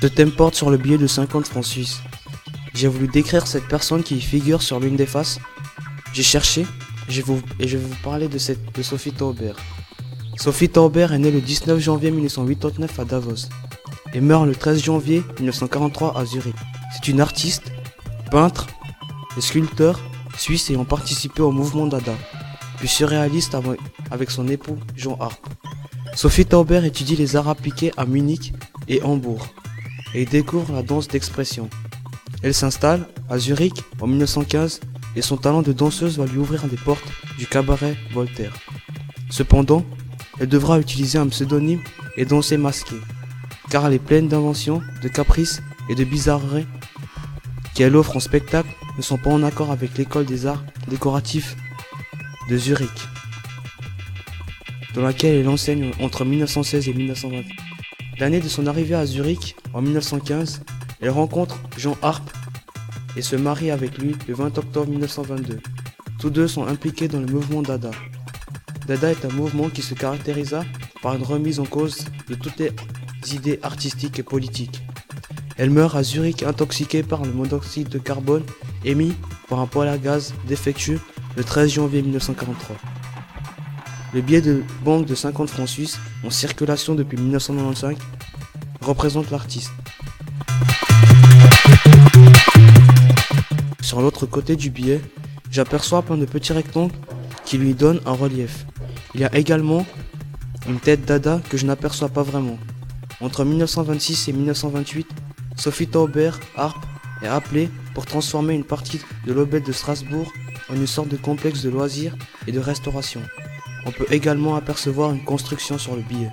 Ce thème porte sur le billet de 50 francs suisses. J'ai voulu décrire cette personne qui figure sur l'une des faces. J'ai cherché et je vais vous parler de Sophie Taubert. Sophie Taubert est née le 19 janvier 1989 à Davos et meurt le 13 janvier 1943 à Zurich. C'est une artiste, peintre et sculpteur suisse ayant participé au mouvement Dada, puis surréaliste avec son époux Jean Harp. Sophie Tauber étudie les arts appliqués à Munich et Hambourg et découvre la danse d'expression. Elle s'installe à Zurich en 1915 et son talent de danseuse va lui ouvrir des portes du cabaret Voltaire. Cependant, elle devra utiliser un pseudonyme et danser masquée, car elle est pleine d'inventions, de caprices et de bizarreries qu'elle offre en spectacle ne sont pas en accord avec l'école des arts décoratifs de Zurich, dans laquelle elle enseigne entre 1916 et 1920. L'année de son arrivée à Zurich, en 1915, elle rencontre Jean Harp et se marie avec lui le 20 octobre 1922. Tous deux sont impliqués dans le mouvement Dada. Dada est un mouvement qui se caractérisa par une remise en cause de toutes les idées artistiques et politiques. Elle meurt à Zurich intoxiquée par le monoxyde de carbone émis par un poêle à gaz défectueux le 13 janvier 1943. Le billet de banque de 50 francs suisses en circulation depuis 1995 représente l'artiste. Sur l'autre côté du billet, j'aperçois plein de petits rectangles qui lui donnent un relief. Il y a également une tête dada que je n'aperçois pas vraiment. Entre 1926 et 1928, Sophie Tauber, harpe, est appelée pour transformer une partie de l'Aubette de Strasbourg en une sorte de complexe de loisirs et de restauration. On peut également apercevoir une construction sur le billet.